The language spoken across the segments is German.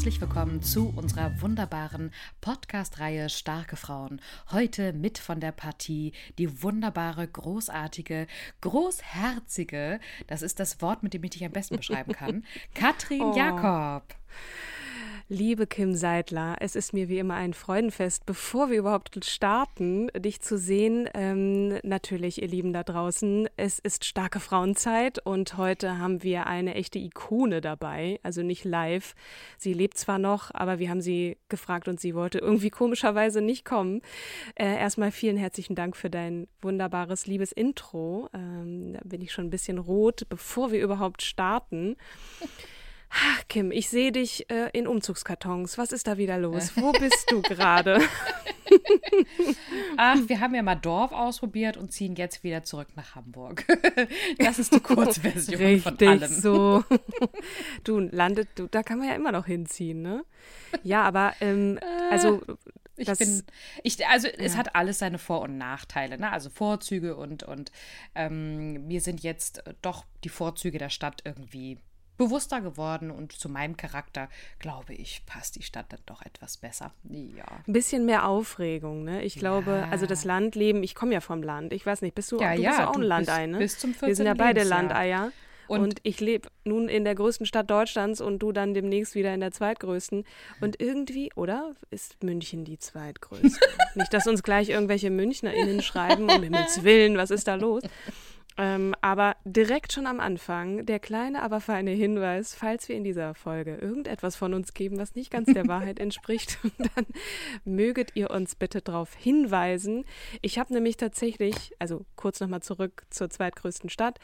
herzlich willkommen zu unserer wunderbaren Podcast-Reihe Starke Frauen. Heute mit von der Partie die wunderbare, großartige, großherzige, das ist das Wort, mit dem ich dich am besten beschreiben kann, Katrin Oh. Jakob. Liebe Kim Seidler, es ist mir wie immer ein Freudenfest, bevor wir überhaupt starten, dich zu sehen. Ähm, natürlich, ihr Lieben da draußen, es ist starke Frauenzeit und heute haben wir eine echte Ikone dabei, also nicht live. Sie lebt zwar noch, aber wir haben sie gefragt und sie wollte irgendwie komischerweise nicht kommen. Äh, erstmal vielen herzlichen Dank für dein wunderbares, liebes Intro. Ähm, da bin ich schon ein bisschen rot, bevor wir überhaupt starten. Ach, Kim, ich sehe dich äh, in Umzugskartons. Was ist da wieder los? Wo bist du gerade? Ach, wir haben ja mal Dorf ausprobiert und ziehen jetzt wieder zurück nach Hamburg. Das ist die Kurzversion von Richtig allem. so. Du landet, du, da kann man ja immer noch hinziehen, ne? Ja, aber ähm, also Ich das, bin, ich, also es hat alles seine Vor- und Nachteile, ne? Also Vorzüge und, und ähm, mir sind jetzt doch die Vorzüge der Stadt irgendwie bewusster geworden und zu meinem Charakter, glaube ich, passt die Stadt dann doch etwas besser. Ja. ein bisschen mehr Aufregung, ne? Ich glaube, also das Landleben, ich komme ja vom Land. Ich weiß nicht, bist du, Ja, du ja, bist ja auch ein Landei, ne? bis zum Wir sind ja 14. beide Lebensjahr. Landeier. Und, Und- ich lebe nun in der größten Stadt Deutschlands und du dann demnächst wieder in der zweitgrößten. Und irgendwie, oder? Ist München die zweitgrößte? Nicht, dass uns gleich irgendwelche MünchnerInnen schreiben, um Himmels Willen, was ist da los? Ähm, aber direkt schon am Anfang der kleine, aber feine Hinweis, falls wir in dieser Folge irgendetwas von uns geben, was nicht ganz der Wahrheit entspricht, dann möget ihr uns bitte darauf hinweisen. Ich habe nämlich tatsächlich, also kurz nochmal zurück zur zweitgrößten Stadt,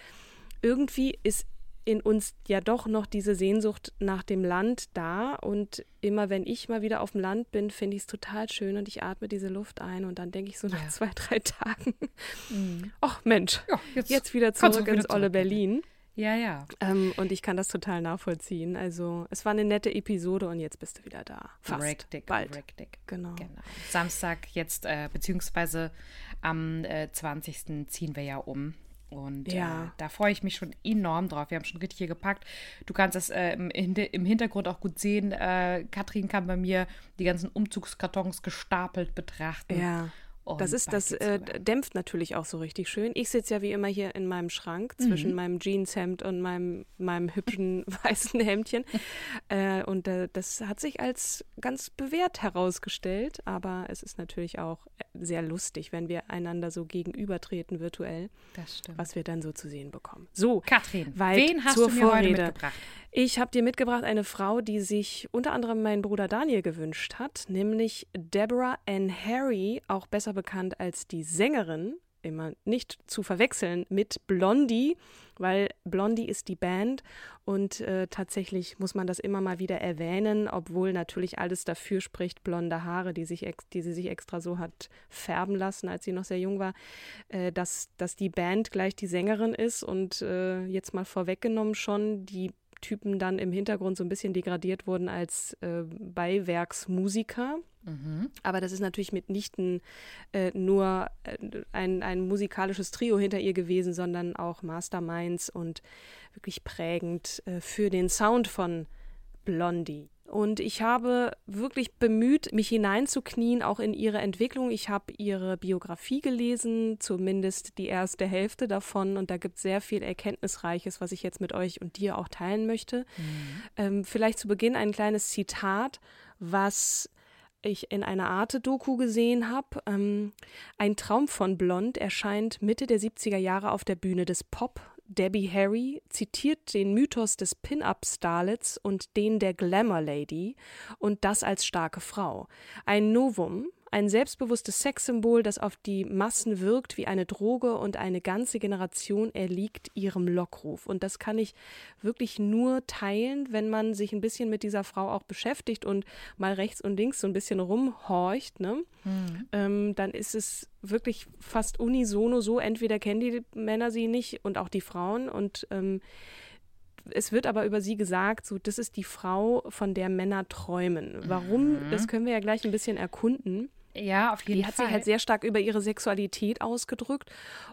irgendwie ist in uns ja doch noch diese Sehnsucht nach dem Land da. Und immer wenn ich mal wieder auf dem Land bin, finde ich es total schön und ich atme diese Luft ein und dann denke ich so nach Ja. zwei, drei Tagen, ach Mensch, Ja, jetzt, wieder kannst du zurück wieder ins olle. Berlin. Ja, ja. Ähm, und ich kann das total nachvollziehen. Also es war eine nette Episode und jetzt bist du wieder da. Fast. Richtig, Bald. richtig. Genau. Genau. Samstag jetzt, äh, beziehungsweise am äh, 20. ziehen wir ja um. Und Ja. äh, da freue ich mich schon enorm drauf. Wir haben schon richtig hier gepackt. Du kannst das äh, im, im Hintergrund auch gut sehen. Äh, Katrin kann bei mir die ganzen Umzugskartons gestapelt betrachten. Ja. Und Das ist, das äh, dämpft natürlich auch so richtig schön. Ich sitze ja wie immer hier in meinem Schrank zwischen Mhm. meinem Jeanshemd und meinem, meinem hübschen weißen Hemdchen. Äh, und äh, das hat sich als ganz bewährt herausgestellt. Aber es ist natürlich auch äh, sehr lustig, wenn wir einander so gegenübertreten virtuell, Das stimmt. was wir dann so zu sehen bekommen. So, Katrin, wen hast zur du mir heute Vorrede. mitgebracht? Ich habe dir mitgebracht eine Frau, die sich unter anderem mein Bruder Daniel gewünscht hat, nämlich Deborah Ann Harry, auch besser bekannt als die Sängerin, immer nicht zu verwechseln mit Blondie, weil Blondie ist die Band und äh, tatsächlich muss man das immer mal wieder erwähnen, obwohl natürlich alles dafür spricht, blonde Haare, die, sich die sie sich extra so hat färben lassen, als sie noch sehr jung war, äh, dass, dass die Band gleich die Sängerin ist und äh, jetzt mal vorweggenommen schon, die Typen dann im Hintergrund so ein bisschen degradiert wurden als äh, Beiwerksmusiker. Mhm. Aber das ist natürlich mitnichten äh, nur äh, ein, ein musikalisches Trio hinter ihr gewesen, sondern auch Masterminds und wirklich prägend äh, für den Sound von Blondie. Und ich habe wirklich bemüht, mich hineinzuknien, auch in ihre Entwicklung. Ich habe ihre Biografie gelesen, zumindest die erste Hälfte davon. Und da gibt es sehr viel Erkenntnisreiches, was ich jetzt mit euch und dir auch teilen möchte. Mhm. Ähm, vielleicht zu Beginn ein kleines Zitat, was ich in einer Arte-Doku gesehen habe. Ähm, ein Traum von Blond erscheint Mitte der 70er Jahre auf der Bühne des Pop. Debbie Harry zitiert den Mythos des Pin-Up-Starlets und den der Glamour Lady und das als starke Frau. Ein Novum, ein selbstbewusstes Sexsymbol, das auf die Massen wirkt wie eine Droge und eine ganze Generation erliegt ihrem Lockruf. Und das kann ich wirklich nur teilen, wenn man sich ein bisschen mit dieser Frau auch beschäftigt und mal rechts und links so ein bisschen rumhorcht. Ne? Mhm. Ähm, dann ist es wirklich fast unisono so, entweder kennen die Männer sie nicht und auch die Frauen und ähm, es wird aber über sie gesagt, so das ist die Frau, von der Männer träumen. Warum? Mhm. Das können wir ja gleich ein bisschen erkunden. Ja, auf jeden die Fall. Die hat sich halt sehr stark über ihre Sexualität ausgedrückt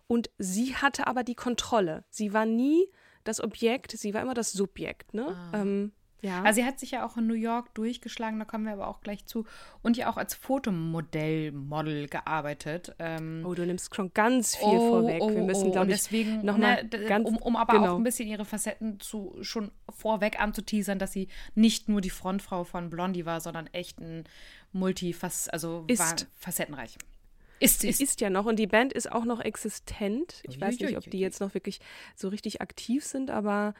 und sie hatte aber die Kontrolle. Sie war nie das Objekt, sie war immer das Subjekt. Ne? Ah. Ähm, ja. Also sie hat sich ja auch in New York durchgeschlagen, da kommen wir aber auch gleich zu. Und ja auch als Fotomodell, Model gearbeitet. Ähm, oh, du nimmst schon ganz viel oh, vorweg. Oh, wir müssen, oh, glaube ich, deswegen, nochmal ne, ganz, um, um aber genau. auch ein bisschen ihre Facetten zu schon vorweg anzuteasern, dass sie nicht nur die Frontfrau von Blondie war, sondern echt ein Multifass, also ist. facettenreich. Ist, ist. ist ja noch und die Band ist auch noch existent. Ich weiß nicht, ob die jetzt noch wirklich so richtig aktiv sind, aber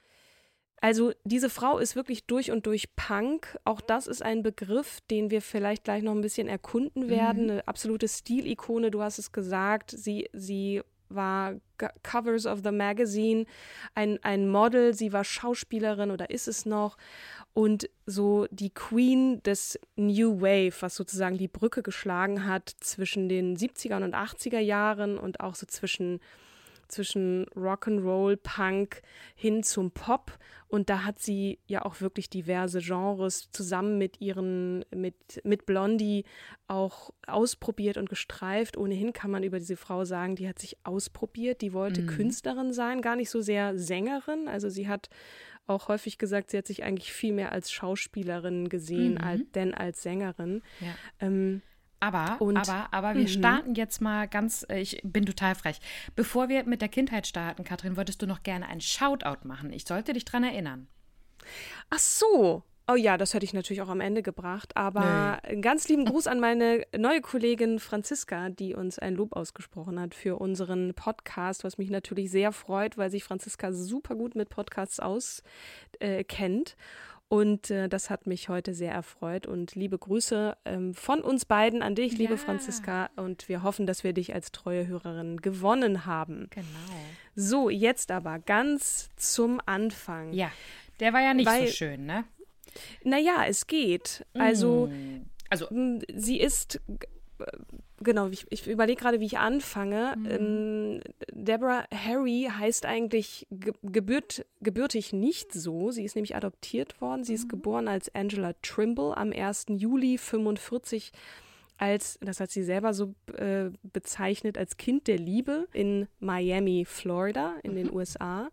also diese Frau ist wirklich durch und durch Punk. Auch das ist ein Begriff, den wir vielleicht gleich noch ein bisschen erkunden werden. Mhm. Eine absolute Stilikone, du hast es gesagt. Sie, sie war Covers of the Magazine, ein, ein Model, sie war Schauspielerin oder ist es noch. Und so die Queen des New Wave, was sozusagen die Brücke geschlagen hat zwischen den 70er und 80er Jahren und auch so zwischen zwischen Rock'n'Roll, Punk hin zum Pop. Und da hat sie ja auch wirklich diverse Genres zusammen mit ihren, mit, mit Blondie auch ausprobiert und gestreift. Ohnehin kann man über diese Frau sagen, die hat sich ausprobiert, die wollte mhm. Künstlerin sein, gar nicht so sehr Sängerin. Also sie hat auch häufig gesagt, sie hat sich eigentlich viel mehr als Schauspielerin gesehen, mhm. als, denn als Sängerin. Ja. Ähm, aber, und, aber, aber wir mhm. starten jetzt mal ganz, äh, ich bin total frech. Bevor wir mit der Kindheit starten, Katrin, wolltest du noch gerne einen Shoutout machen. Ich sollte dich dran erinnern. Ach so. Oh ja, das hätte ich natürlich auch am Ende gebracht. Aber nee. einen ganz lieben Gruß an meine neue Kollegin Franziska, die uns ein Lob ausgesprochen hat für unseren Podcast, was mich natürlich sehr freut, weil sich Franziska super gut mit Podcasts auskennt. Äh, und äh, das hat mich heute sehr erfreut. Und liebe Grüße ähm, von uns beiden an dich, liebe ja. Franziska. Und wir hoffen, dass wir dich als treue Hörerin gewonnen haben. Genau. So, jetzt aber ganz zum Anfang. Ja, der war ja nicht Weil, so schön, ne? Naja, es geht. Also, mm. also sie ist genau, ich, ich überlege gerade, wie ich anfange. Mhm. Ähm, Deborah Harry heißt eigentlich ge gebürt, gebürtig nicht so. Sie ist nämlich adoptiert worden. Sie ist mhm. geboren als Angela Trimble am 1. Juli 45 als, das hat sie selber so äh, bezeichnet, als Kind der Liebe in Miami, Florida, in den mhm. USA.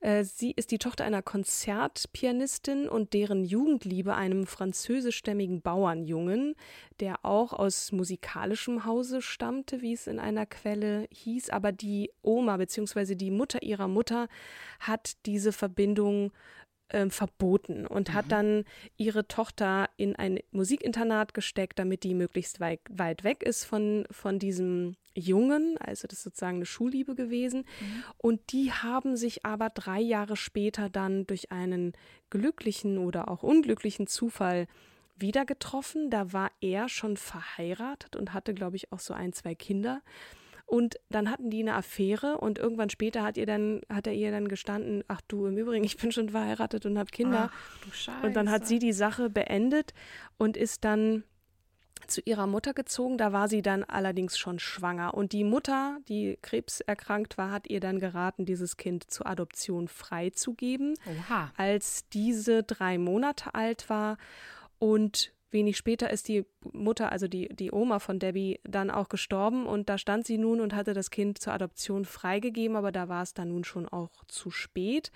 Äh, sie ist die Tochter einer Konzertpianistin und deren Jugendliebe einem französischstämmigen Bauernjungen, der auch aus musikalischem Hause stammte, wie es in einer Quelle hieß. Aber die Oma bzw. die Mutter ihrer Mutter hat diese Verbindung äh, verboten und mhm. hat dann ihre Tochter in ein Musikinternat gesteckt, damit die möglichst weit, weit weg ist von, von diesem Jungen. Also das ist sozusagen eine Schulliebe gewesen. Mhm. Und die haben sich aber drei Jahre später dann durch einen glücklichen oder auch unglücklichen Zufall wieder getroffen. Da war er schon verheiratet und hatte, glaube ich, auch so ein, zwei Kinder. Und dann hatten die eine Affäre und irgendwann später hat ihr dann, hat er ihr dann gestanden, ach du, im Übrigen, ich bin schon verheiratet und habe Kinder. Ach, du Scheiße. Und dann hat sie die Sache beendet und ist dann zu ihrer Mutter gezogen. Da war sie dann allerdings schon schwanger. Und die Mutter, die krebserkrankt war, hat ihr dann geraten, dieses Kind zur Adoption freizugeben, Oha. als diese drei Monate alt war. Und wenig später ist die Mutter, also die, die Oma von Debbie, dann auch gestorben und da stand sie nun und hatte das Kind zur Adoption freigegeben, aber da war es dann nun schon auch zu spät.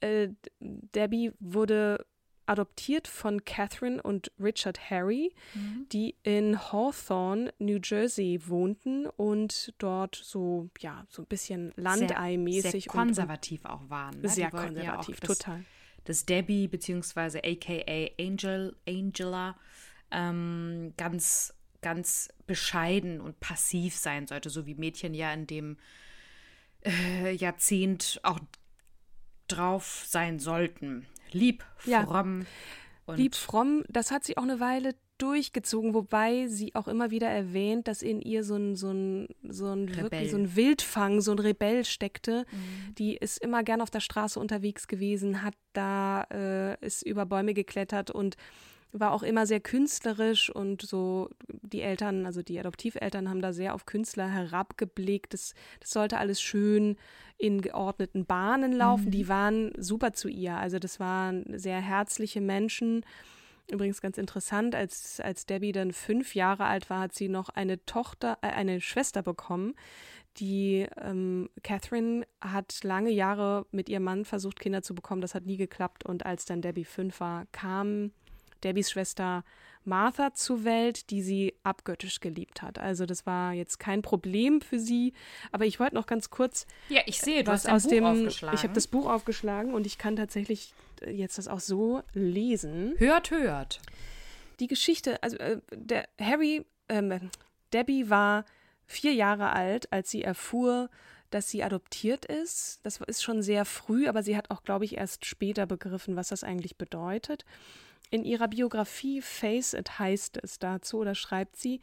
Äh, Debbie wurde adoptiert von Catherine und Richard Harry, mhm. die in Hawthorne, New Jersey wohnten und dort so, ja, so ein bisschen landeimäßig. Sehr konservativ und, auch waren. Ne? Sehr konservativ, ja total. Das Debbie beziehungsweise aka Angel, Angela ähm, ganz, ganz bescheiden und passiv sein sollte, so wie Mädchen ja in dem äh, Jahrzehnt auch drauf sein sollten. Lieb, fromm. Ja. Lieb, fromm, das hat sie auch eine Weile durchgezogen, wobei sie auch immer wieder erwähnt, dass in ihr so ein, so ein, so ein, wirklich, so ein Wildfang, so ein Rebell steckte. Mhm. Die ist immer gern auf der Straße unterwegs gewesen, hat da, äh, ist über Bäume geklettert und war auch immer sehr künstlerisch und so die Eltern, also die Adoptiveltern haben da sehr auf Künstler herabgeblickt. Das, das sollte alles schön in geordneten Bahnen laufen. Mhm. Die waren super zu ihr. Also das waren sehr herzliche Menschen. Übrigens ganz interessant, als, als Debbie dann fünf Jahre alt war, hat sie noch eine Tochter, äh, eine Schwester bekommen. Die ähm, Catherine hat lange Jahre mit ihrem Mann versucht, Kinder zu bekommen. Das hat nie geklappt. Und als dann Debbie fünf war, kam Debbys Schwester Martha zur Welt, die sie abgöttisch geliebt hat. Also das war jetzt kein Problem für sie. Aber ich wollte noch ganz kurz. Ja, ich sehe, du hast aus Buch dem. Aufgeschlagen. Ich habe das Buch aufgeschlagen und ich kann tatsächlich jetzt das auch so lesen. Hört, hört. Die Geschichte, also äh, der Harry, ähm, Debbie war vier Jahre alt, als sie erfuhr, dass sie adoptiert ist. Das ist schon sehr früh, aber sie hat auch, glaube ich, erst später begriffen, was das eigentlich bedeutet. In ihrer Biografie Face It heißt es dazu oder schreibt sie,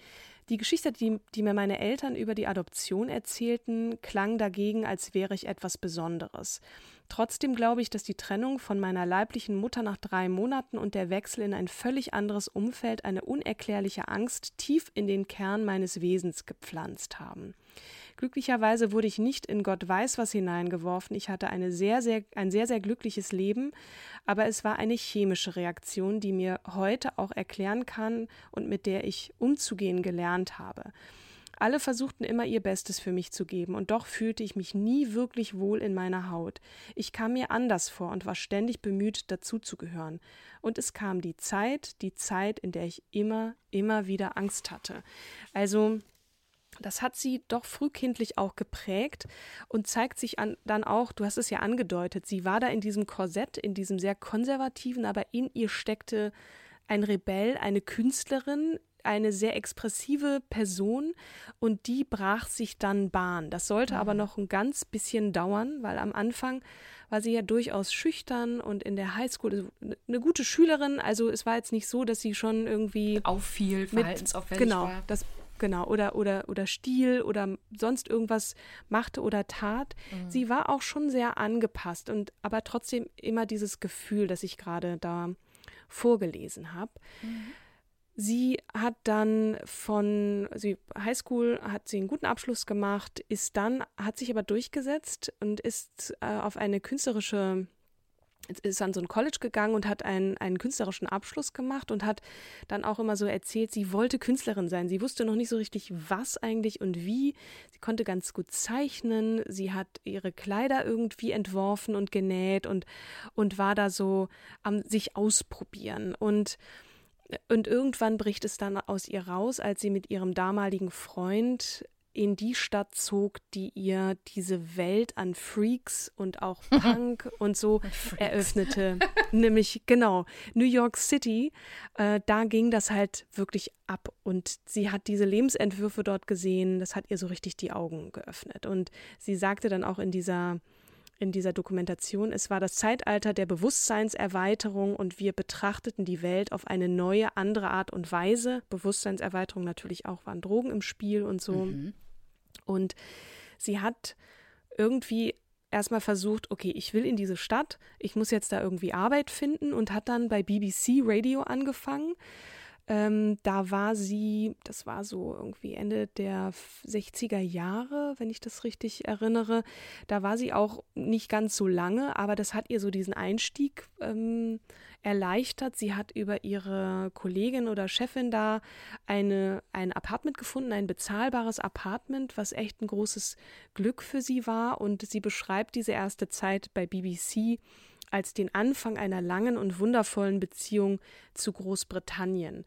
die Geschichte, die, die, mir meine Eltern über die Adoption erzählten, klang dagegen, als wäre ich etwas Besonderes. Trotzdem glaube ich, dass die Trennung von meiner leiblichen Mutter nach drei Monaten und der Wechsel in ein völlig anderes Umfeld eine unerklärliche Angst tief in den Kern meines Wesens gepflanzt haben. Glücklicherweise wurde ich nicht in Gott weiß was hineingeworfen. Ich hatte eine sehr, sehr, ein sehr, sehr glückliches Leben, aber es war eine chemische Reaktion, die mir heute auch erklären kann und mit der ich umzugehen gelernt habe. Alle versuchten immer ihr Bestes für mich zu geben, und doch fühlte ich mich nie wirklich wohl in meiner Haut. Ich kam mir anders vor und war ständig bemüht, dazuzugehören. Und es kam die Zeit, die Zeit, in der ich immer, immer wieder Angst hatte. Also das hat sie doch frühkindlich auch geprägt und zeigt sich an, dann auch, du hast es ja angedeutet, sie war da in diesem Korsett, in diesem sehr konservativen, aber in ihr steckte ein Rebell, eine Künstlerin, eine sehr expressive Person und die brach sich dann Bahn. Das sollte mhm. aber noch ein ganz bisschen dauern, weil am Anfang war sie ja durchaus schüchtern und in der Highschool eine gute Schülerin. Also es war jetzt nicht so, dass sie schon irgendwie auffiel, verhaltensauffällig genau, war. Das genau, oder, oder, oder Stil oder sonst irgendwas machte oder tat. Mhm. Sie war auch schon sehr angepasst und aber trotzdem immer dieses Gefühl, das ich gerade da vorgelesen habe. Mhm. Sie hat dann von sie Highschool hat sie einen guten Abschluss gemacht, ist dann hat sich aber durchgesetzt und ist äh, auf eine künstlerische ist an so ein College gegangen und hat einen, einen künstlerischen Abschluss gemacht und hat dann auch immer so erzählt, sie wollte Künstlerin sein. Sie wusste noch nicht so richtig, was eigentlich und wie. Sie konnte ganz gut zeichnen. Sie hat ihre Kleider irgendwie entworfen und genäht und, und war da so am sich ausprobieren. Und und irgendwann bricht es dann aus ihr raus, als sie mit ihrem damaligen Freund in die Stadt zog, die ihr diese Welt an Freaks und auch Punk und so eröffnete. Nämlich, genau, New York City. Äh, da ging das halt wirklich ab. Und sie hat diese Lebensentwürfe dort gesehen. Das hat ihr so richtig die Augen geöffnet. Und sie sagte dann auch in dieser in dieser Dokumentation, es war das Zeitalter der Bewusstseinserweiterung und wir betrachteten die Welt auf eine neue, andere Art und Weise. Bewusstseinserweiterung natürlich auch waren Drogen im Spiel und so. Mhm. Und sie hat irgendwie erstmal versucht, okay, ich will in diese Stadt, ich muss jetzt da irgendwie Arbeit finden und hat dann bei BBC Radio angefangen Ähm, da war sie, das war so irgendwie Ende der 60er Jahre, wenn ich das richtig erinnere. Da war sie auch nicht ganz so lange, aber das hat ihr so diesen Einstieg ähm, erleichtert. Sie hat über ihre Kollegin oder Chefin da eine, ein Apartment gefunden, ein bezahlbares Apartment, was echt ein großes Glück für sie war. Und sie beschreibt diese erste Zeit bei BBC als den Anfang einer langen und wundervollen Beziehung zu Großbritannien.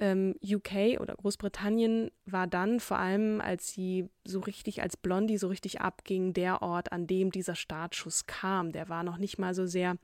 Ähm, UK oder Großbritannien war dann vor allem, als sie so richtig als Blondie so richtig abging, der Ort, an dem dieser Startschuss kam. Der war noch nicht mal so sehr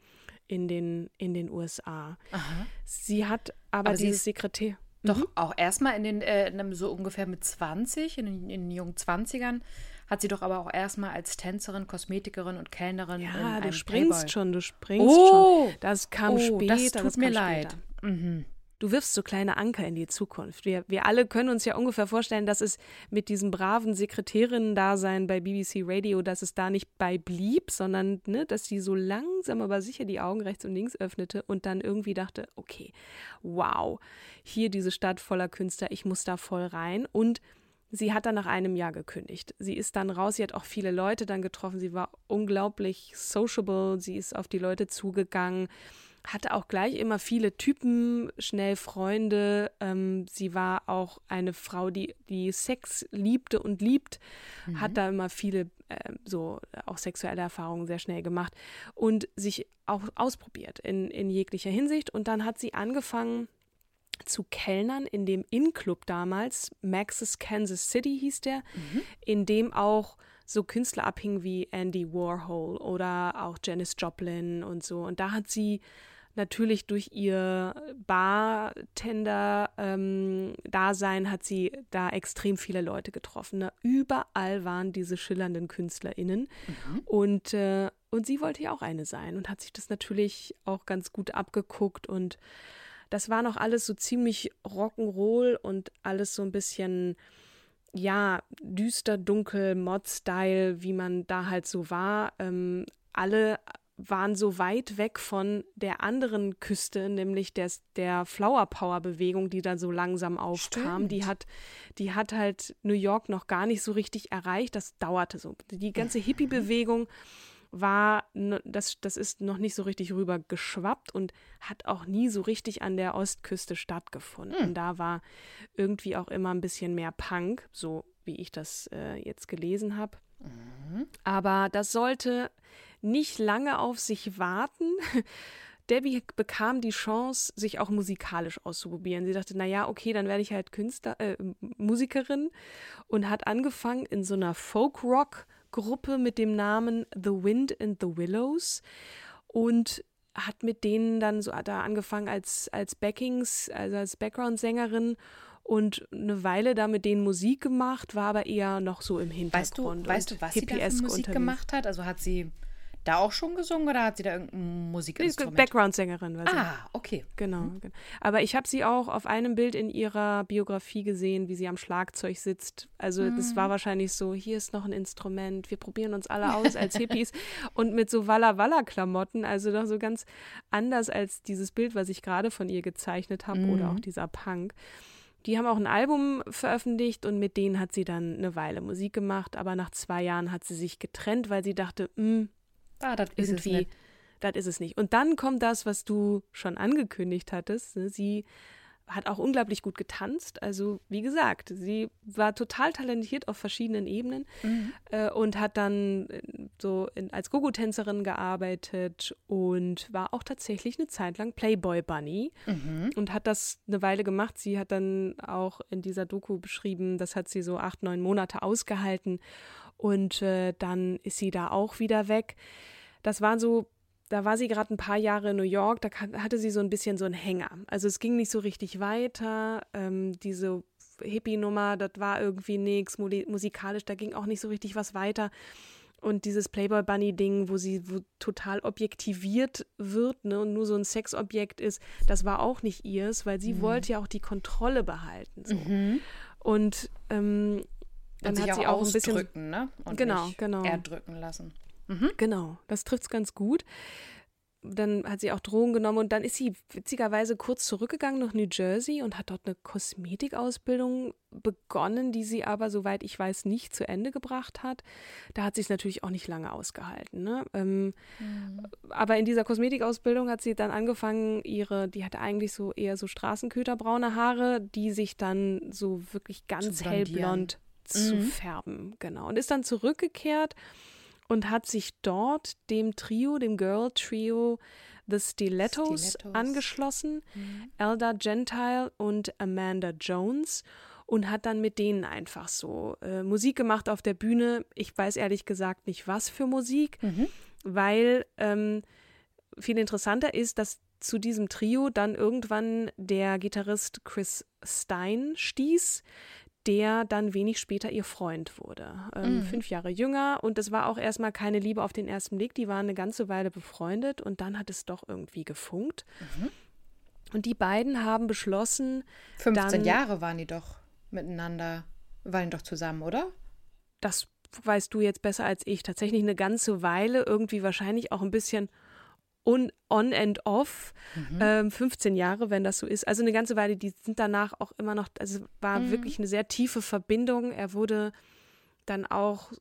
in den, in den USA. Aha. Sie hat aber, aber dieses Sekretär. Doch mhm. auch erstmal in den, äh, so ungefähr mit 20, in den, in den jungen 20ern, hat sie doch aber auch erstmal als Tänzerin, Kosmetikerin und Kellnerin. Ja, du springst Playboy. schon, du springst oh, schon. Das kam oh, später. Das tut das mir leid. Mhm. Du wirfst so kleine Anker in die Zukunft. Wir, wir alle können uns ja ungefähr vorstellen, dass es mit diesem braven Sekretärinnen-Dasein bei BBC Radio, dass es da nicht bei blieb, sondern ne, dass sie so langsam aber sicher die Augen rechts und links öffnete und dann irgendwie dachte, okay, wow, hier diese Stadt voller Künstler, ich muss da voll rein. Und Sie hat dann nach einem Jahr gekündigt. Sie ist dann raus, sie hat auch viele Leute dann getroffen. Sie war unglaublich sociable, sie ist auf die Leute zugegangen, hatte auch gleich immer viele Typen, schnell Freunde. Ähm, sie war auch eine Frau, die, die Sex liebte und liebt, mhm. hat da immer viele äh, so auch sexuelle Erfahrungen sehr schnell gemacht und sich auch ausprobiert in, in jeglicher Hinsicht. Und dann hat sie angefangen, zu Kellnern in dem In-Club damals, Max's Kansas City hieß der, mhm. in dem auch so Künstler abhingen wie Andy Warhol oder auch Janis Joplin und so. Und da hat sie natürlich durch ihr Bartender-Dasein ähm, hat sie da extrem viele Leute getroffen. Ne? Überall waren diese schillernden KünstlerInnen. Mhm. Und, äh, und sie wollte ja auch eine sein und hat sich das natürlich auch ganz gut abgeguckt und das war noch alles so ziemlich Rock'n'Roll und alles so ein bisschen, ja, düster, dunkel, Mod-Style, wie man da halt so war. Ähm, alle waren so weit weg von der anderen Küste, nämlich des, der Flower Power Bewegung, die da so langsam aufkam. Stimmt. Die hat, die hat halt New York noch gar nicht so richtig erreicht. Das dauerte so. Die ganze Hippie-Bewegung war, das, das ist noch nicht so richtig rüber geschwappt und hat auch nie so richtig an der Ostküste stattgefunden. Mhm. Da war irgendwie auch immer ein bisschen mehr Punk, so wie ich das äh, jetzt gelesen habe. Mhm. Aber das sollte nicht lange auf sich warten. Debbie bekam die Chance, sich auch musikalisch auszuprobieren. Sie dachte, naja, okay, dann werde ich halt Künstler, äh, Musikerin und hat angefangen in so einer Folk-Rock- Gruppe mit dem Namen The Wind and the Willows und hat mit denen dann so da angefangen als, als Backings, also als Background-Sängerin und eine Weile da mit denen Musik gemacht, war aber eher noch so im Hintergrund. Weißt du, weißt du was sie da Musik unterwegs. gemacht hat? Also hat sie da auch schon gesungen oder hat sie da irgendein Musikinstrument? Background-Sängerin war sie. Ah, okay. Genau. Mhm. Aber ich habe sie auch auf einem Bild in ihrer Biografie gesehen, wie sie am Schlagzeug sitzt. Also mhm. das war wahrscheinlich so, hier ist noch ein Instrument, wir probieren uns alle aus als Hippies und mit so Walla-Walla-Klamotten, also doch so ganz anders als dieses Bild, was ich gerade von ihr gezeichnet habe mhm. oder auch dieser Punk. Die haben auch ein Album veröffentlicht und mit denen hat sie dann eine Weile Musik gemacht, aber nach zwei Jahren hat sie sich getrennt, weil sie dachte, mh, hm, Ah, das ist es nicht. Das ist es nicht. Und dann kommt das, was du schon angekündigt hattest. Ne? Sie hat auch unglaublich gut getanzt. Also, wie gesagt, sie war total talentiert auf verschiedenen Ebenen mhm. äh, und hat dann äh, so in, als Gogo-Tänzerin gearbeitet und war auch tatsächlich eine Zeit lang Playboy Bunny mhm. und hat das eine Weile gemacht. Sie hat dann auch in dieser Doku beschrieben, das hat sie so acht, neun Monate ausgehalten und äh, dann ist sie da auch wieder weg das war so, da war sie gerade ein paar Jahre in New York, da hatte sie so ein bisschen so einen Hänger. Also es ging nicht so richtig weiter. Ähm, diese Hippie-Nummer, das war irgendwie nichts, musikalisch, da ging auch nicht so richtig was weiter. Und dieses Playboy Bunny-Ding, wo sie wo total objektiviert wird ne, und nur so ein Sexobjekt ist, das war auch nicht ihrs, weil sie mhm. wollte ja auch die Kontrolle behalten. So. Mhm. Und ähm, dann hat sie auch, auch ein bisschen. Ne? Und genau, genau. erdrücken lassen. Mhm. Genau, das trifft es ganz gut. dann hat sie auch Drogen genommen und dann ist sie witzigerweise kurz zurückgegangen nach New Jersey und hat dort eine Kosmetikausbildung begonnen, die sie aber, soweit ich weiß, nicht zu Ende gebracht hat. Da hat sie es natürlich auch nicht lange ausgehalten. Ne? Ähm, mhm. Aber in dieser Kosmetikausbildung hat sie dann angefangen, ihre, die hatte eigentlich so eher so Straßenköterbraune Haare, die sich dann so wirklich ganz hellblond zu mhm. färben. Genau. Und ist dann zurückgekehrt und hat sich dort dem Trio, dem Girl Trio The Stilettos, Stilettos. angeschlossen, mhm. Elda Gentile und Amanda Jones und hat dann mit denen einfach so äh, Musik gemacht auf der Bühne. Ich weiß ehrlich gesagt nicht, was für Musik, mhm. weil ähm, viel interessanter ist, dass zu diesem Trio dann irgendwann der Gitarrist Chris Stein stieß, der dann wenig später ihr Freund wurde. Ähm, mhm. Fünf Jahre jünger und es war auch erstmal keine Liebe auf den ersten Blick. Die waren eine ganze Weile befreundet und dann hat es doch irgendwie gefunkt. Mhm. Und die beiden haben beschlossen. 15 dann, Jahre waren die doch miteinander, waren doch zusammen, oder? Das weißt du jetzt besser als ich. Tatsächlich eine ganze Weile, irgendwie wahrscheinlich auch ein bisschen on, on and off, mhm. ähm, 15 Jahre, wenn das so ist. Also eine ganze Weile, die sind danach auch immer noch, also war mhm. wirklich eine sehr tiefe Verbindung. Er wurde dann auch,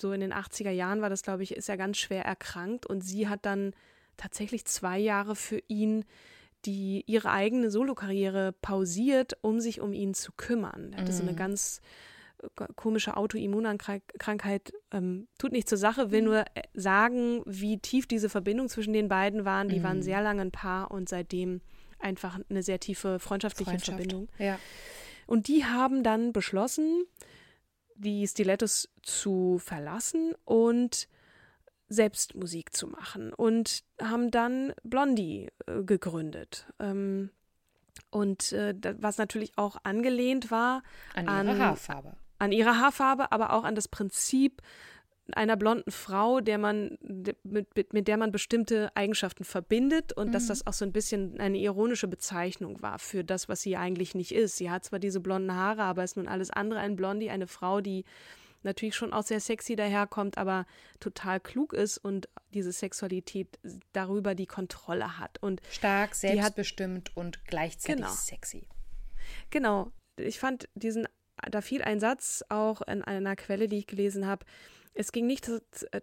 so in den 80er Jahren war das, glaube ich, ist er ganz schwer erkrankt und sie hat dann tatsächlich zwei Jahre für ihn die ihre eigene Solokarriere pausiert, um sich um ihn zu kümmern. Er hatte mhm. so eine mhm. ganz komische Autoimmunkrankheit ähm, tut nicht zur Sache, will mhm. nur äh, sagen, wie tief diese Verbindung zwischen den beiden waren. Die mhm. waren sehr lange ein Paar und seitdem einfach eine sehr tiefe freundschaftliche Freundschaft. Verbindung. Ja. Und die haben dann beschlossen, die Stilettos zu verlassen und selbst Musik zu machen und haben dann Blondie äh, gegründet. Ähm, und äh, was natürlich auch angelehnt war an ihre an, Haarfarbe an ihrer Haarfarbe, aber auch an das Prinzip einer blonden Frau, der man, mit, mit der man bestimmte Eigenschaften verbindet und mhm. dass das auch so ein bisschen eine ironische Bezeichnung war für das, was sie eigentlich nicht ist. Sie hat zwar diese blonden Haare, aber ist nun alles andere ein Blondie, eine Frau, die natürlich schon auch sehr sexy daherkommt, aber total klug ist und diese Sexualität darüber die Kontrolle hat. Und Stark, selbstbestimmt hat, und gleichzeitig genau. sexy. Genau. Ich fand diesen da fiel ein Satz auch in einer Quelle, die ich gelesen habe. Es ging nicht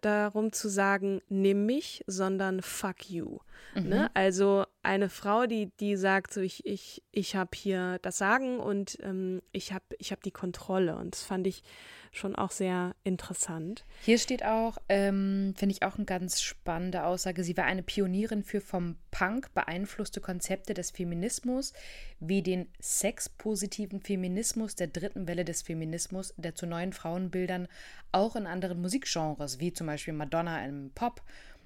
darum zu sagen, nimm mich, sondern fuck you. Mhm. Ne? Also eine Frau, die, die sagt, so ich, ich, ich habe hier das Sagen und ähm, ich habe ich hab die Kontrolle. Und das fand ich schon auch sehr interessant. Hier steht auch, ähm, finde ich auch eine ganz spannende Aussage, sie war eine Pionierin für vom Punk beeinflusste Konzepte des Feminismus, wie den sexpositiven Feminismus der dritten Welle des Feminismus, der zu neuen Frauenbildern auch in anderen Musikgenres, wie zum Beispiel Madonna im Pop,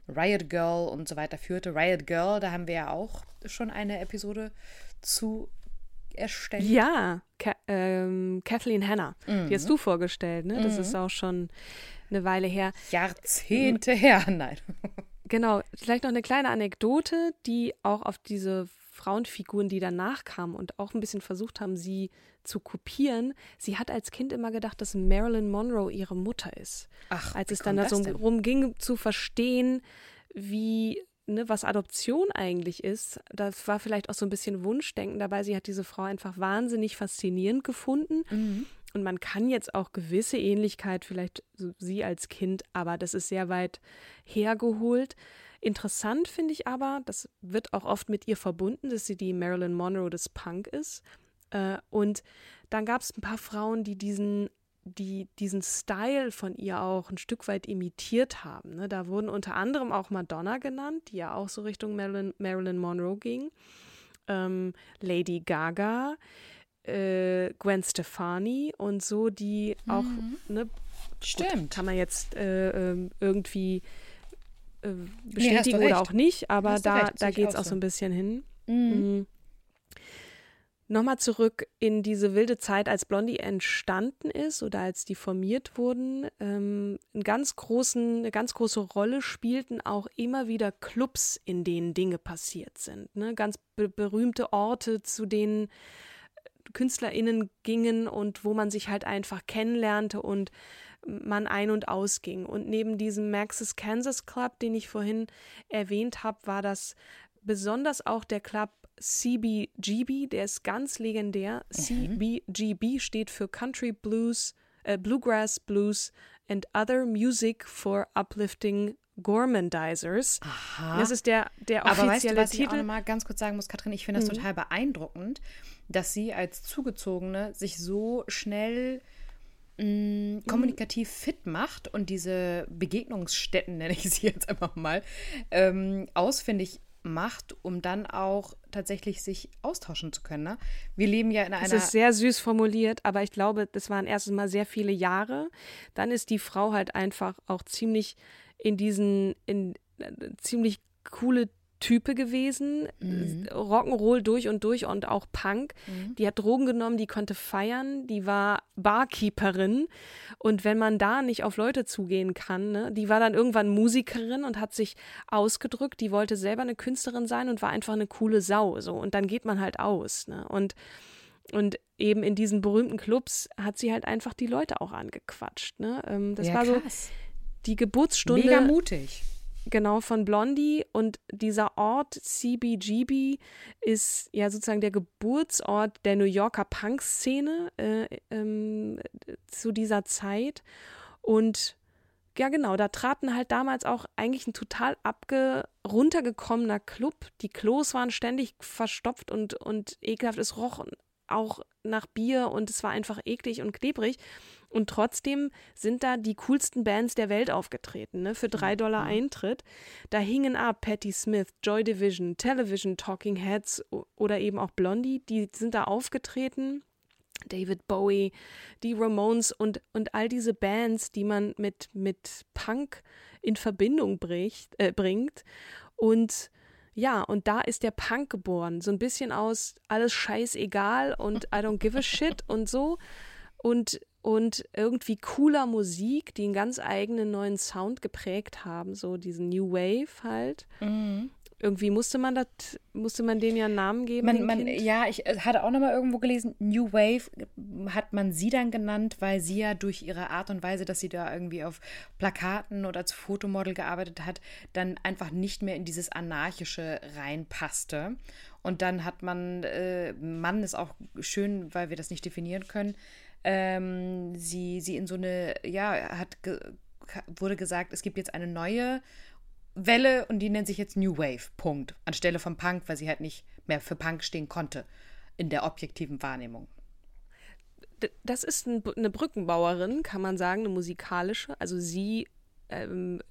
Riot Girl und so weiter führte. Riot Girl, da haben wir ja auch schon eine Episode zu erstellt. Ja, Ka ähm, Kathleen Hanna. Mhm. Die hast du vorgestellt, ne? Das mhm. ist auch schon eine Weile her. Jahrzehnte her, nein. Genau, vielleicht noch eine kleine Anekdote, die auch auf diese Frauenfiguren, die danach kamen und auch ein bisschen versucht haben, sie zu kopieren. Sie hat als Kind immer gedacht, dass Marilyn Monroe ihre Mutter ist. Ach, als es dann darum ging zu verstehen, wie ne, was Adoption eigentlich ist, das war vielleicht auch so ein bisschen Wunschdenken dabei. Sie hat diese Frau einfach wahnsinnig faszinierend gefunden. Mhm. Und man kann jetzt auch gewisse Ähnlichkeit, vielleicht so sie als Kind, aber das ist sehr weit hergeholt. Interessant finde ich aber, das wird auch oft mit ihr verbunden, dass sie die Marilyn Monroe des Punk ist. Äh, und dann gab es ein paar Frauen, die diesen die diesen Style von ihr auch ein Stück weit imitiert haben. Ne? Da wurden unter anderem auch Madonna genannt, die ja auch so Richtung Marilyn, Marilyn Monroe ging, ähm, Lady Gaga, äh, Gwen Stefani und so, die mhm. auch, ne, Stimmt. Gut, kann man jetzt äh, ähm, irgendwie äh, bestätigen nee, oder auch nicht, aber da, da geht es auch so ein bisschen hin. Mhm. Mhm. Nochmal zurück in diese wilde Zeit, als Blondie entstanden ist oder als die formiert wurden. Ähm, einen ganz großen, eine ganz große Rolle spielten auch immer wieder Clubs, in denen Dinge passiert sind. Ne? Ganz be berühmte Orte, zu denen KünstlerInnen gingen und wo man sich halt einfach kennenlernte und man ein- und ausging. Und neben diesem Max's Kansas Club, den ich vorhin erwähnt habe, war das besonders auch der Club CBGB, der ist ganz legendär. Mhm. CBGB steht für Country Blues, äh, Bluegrass Blues and Other Music for Uplifting Gormandizers. Aha. Das ist der, der offizielle Aber weißt du, was Titel. ich auch noch mal ganz kurz sagen muss, Katrin? Ich finde das Mhm. total beeindruckend, dass sie als Zugezogene sich so schnell Mhm. mh, kommunikativ fit macht und diese Begegnungsstätten, nenne ich sie jetzt einfach mal, ähm, ausfindig macht, um dann auch tatsächlich sich austauschen zu können. Ne? Wir leben ja in einer. Es ist sehr süß formuliert, aber ich glaube, das waren erstens mal sehr viele Jahre. Dann ist die Frau halt einfach auch ziemlich in diesen, in äh, ziemlich coole Type gewesen. Mhm. Rock'n'Roll durch und durch und auch Punk. Die hat Drogen genommen, die konnte feiern, die war Barkeeperin. Und wenn man da nicht auf Leute zugehen kann, ne, die war dann irgendwann Musikerin und hat sich ausgedrückt, die wollte selber eine Künstlerin sein und war einfach eine coole Sau. So. Und dann geht man halt aus. Ne? Und und eben in diesen berühmten Clubs hat sie halt einfach die Leute auch angequatscht. Ne? Ähm, das ja, war so krass. die Geburtsstunde Mega mutig. Genau von Blondie und dieser Ort CBGB ist ja sozusagen der Geburtsort der New Yorker Punk-Szene äh, ähm, zu dieser Zeit und ja, genau, da traten halt damals auch eigentlich ein total abge runtergekommener Club. Die Klos waren ständig verstopft und, und ekelhaft. Es roch auch nach Bier und es war einfach eklig und klebrig. Und trotzdem sind da die coolsten Bands der Welt aufgetreten, ne? Für drei Dollar Eintritt. Da hingen ab Patti Smith, Joy Division, Television, Talking Heads oder eben auch Blondie, die sind da aufgetreten. David Bowie, die Ramones und, und all diese Bands, die man mit, mit Punk in Verbindung bricht, äh, bringt. Und ja, und da ist der Punk geboren. So ein bisschen aus alles scheißegal und I don't give a shit und so. Und, und irgendwie cooler Musik, die einen ganz eigenen neuen Sound geprägt haben, so diesen New Wave halt. Irgendwie musste man das, musste man denen ja einen Namen geben. Man, dem man, ja, ich äh, hatte auch noch mal irgendwo gelesen, New Wave äh, hat man sie dann genannt, weil sie ja durch ihre Art und Weise, dass sie da irgendwie auf Plakaten oder als Fotomodel gearbeitet hat, dann einfach nicht mehr in dieses Anarchische reinpasste. Und dann hat man, äh, Mann ist auch schön, weil wir das nicht definieren können, ähm, sie, sie in so eine, ja, hat ge wurde gesagt, es gibt jetzt eine neue Welle und die nennt sich jetzt New Wave, Punkt. Anstelle von Punk, weil sie halt nicht mehr für Punk stehen konnte in der objektiven Wahrnehmung. Das ist ein, eine Brückenbauerin, kann man sagen, eine musikalische. Also sie, ähm,